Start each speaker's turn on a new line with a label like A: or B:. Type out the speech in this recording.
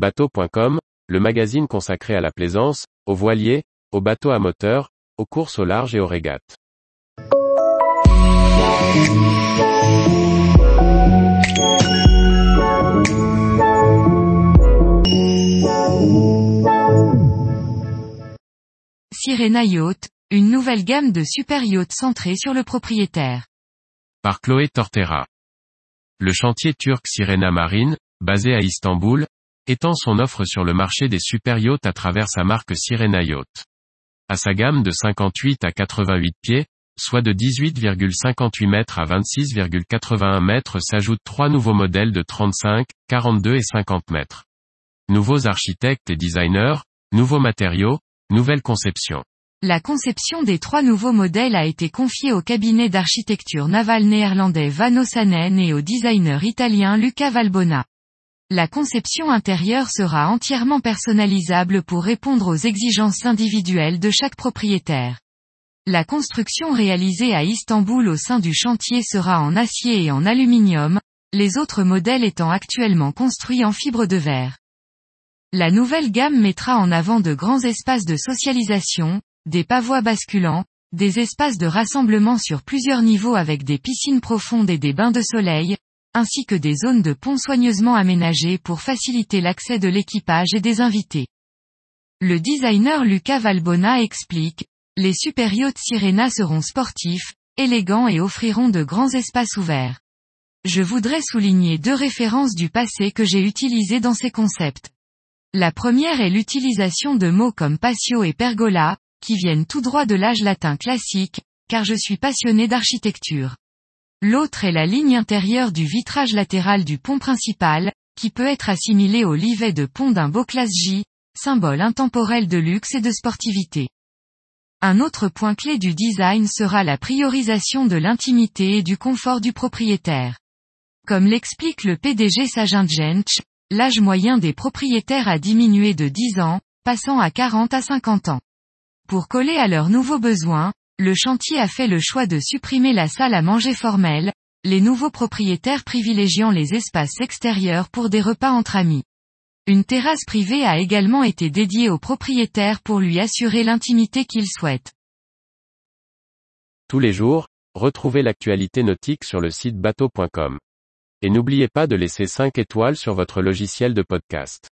A: Bateau.com, le magazine consacré à la plaisance, aux voiliers, aux bateaux à moteur, aux courses au large et aux régates.
B: Sirena Yacht, une nouvelle gamme de super yachts centrée sur le propriétaire.
A: Par Chloé Tortera. Le chantier turc Sirena Marine, basé à Istanbul, étend son offre sur le marché des super yachts à travers sa marque Sirena Yacht. À sa gamme de 58 à 88 pieds, soit de 18,58 mètres à 26,81 mètres s'ajoutent trois nouveaux modèles de 35, 42 et 50 mètres. Nouveaux architectes et designers, nouveaux matériaux, nouvelle conception.
B: La conception des trois nouveaux modèles a été confiée au cabinet d'architecture navale néerlandais Van Ossanen et au designer italien Luca Valbona. La conception intérieure sera entièrement personnalisable pour répondre aux exigences individuelles de chaque propriétaire. La construction réalisée à Istanbul au sein du chantier sera en acier et en aluminium, les autres modèles étant actuellement construits en fibre de verre. La nouvelle gamme mettra en avant de grands espaces de socialisation, des pavois basculants, des espaces de rassemblement sur plusieurs niveaux avec des piscines profondes et des bains de soleil, ainsi que des zones de pont soigneusement aménagées pour faciliter l'accès de l'équipage et des invités. Le designer Luca Valbona explique, les super yachts Sirena seront sportifs, élégants et offriront de grands espaces ouverts. Je voudrais souligner deux références du passé que j'ai utilisées dans ces concepts. La première est l'utilisation de mots comme patio et pergola, qui viennent tout droit de l'âge latin classique, car je suis passionné d'architecture. L'autre est la ligne intérieure du vitrage latéral du pont principal, qui peut être assimilé au livet de pont d'un beau classe J, symbole intemporel de luxe et de sportivité. Un autre point clé du design sera la priorisation de l'intimité et du confort du propriétaire. Comme l'explique le PDG Sajin Gench, l'âge moyen des propriétaires a diminué de 10 ans, passant à 40 à 50 ans. Pour coller à leurs nouveaux besoins, le chantier a fait le choix de supprimer la salle à manger formelle, les nouveaux propriétaires privilégiant les espaces extérieurs pour des repas entre amis. Une terrasse privée a également été dédiée au propriétaire pour lui assurer l'intimité qu'il souhaite.
A: Tous les jours, retrouvez l'actualité nautique sur le site bateau.com. Et n'oubliez pas de laisser 5 étoiles sur votre logiciel de podcast.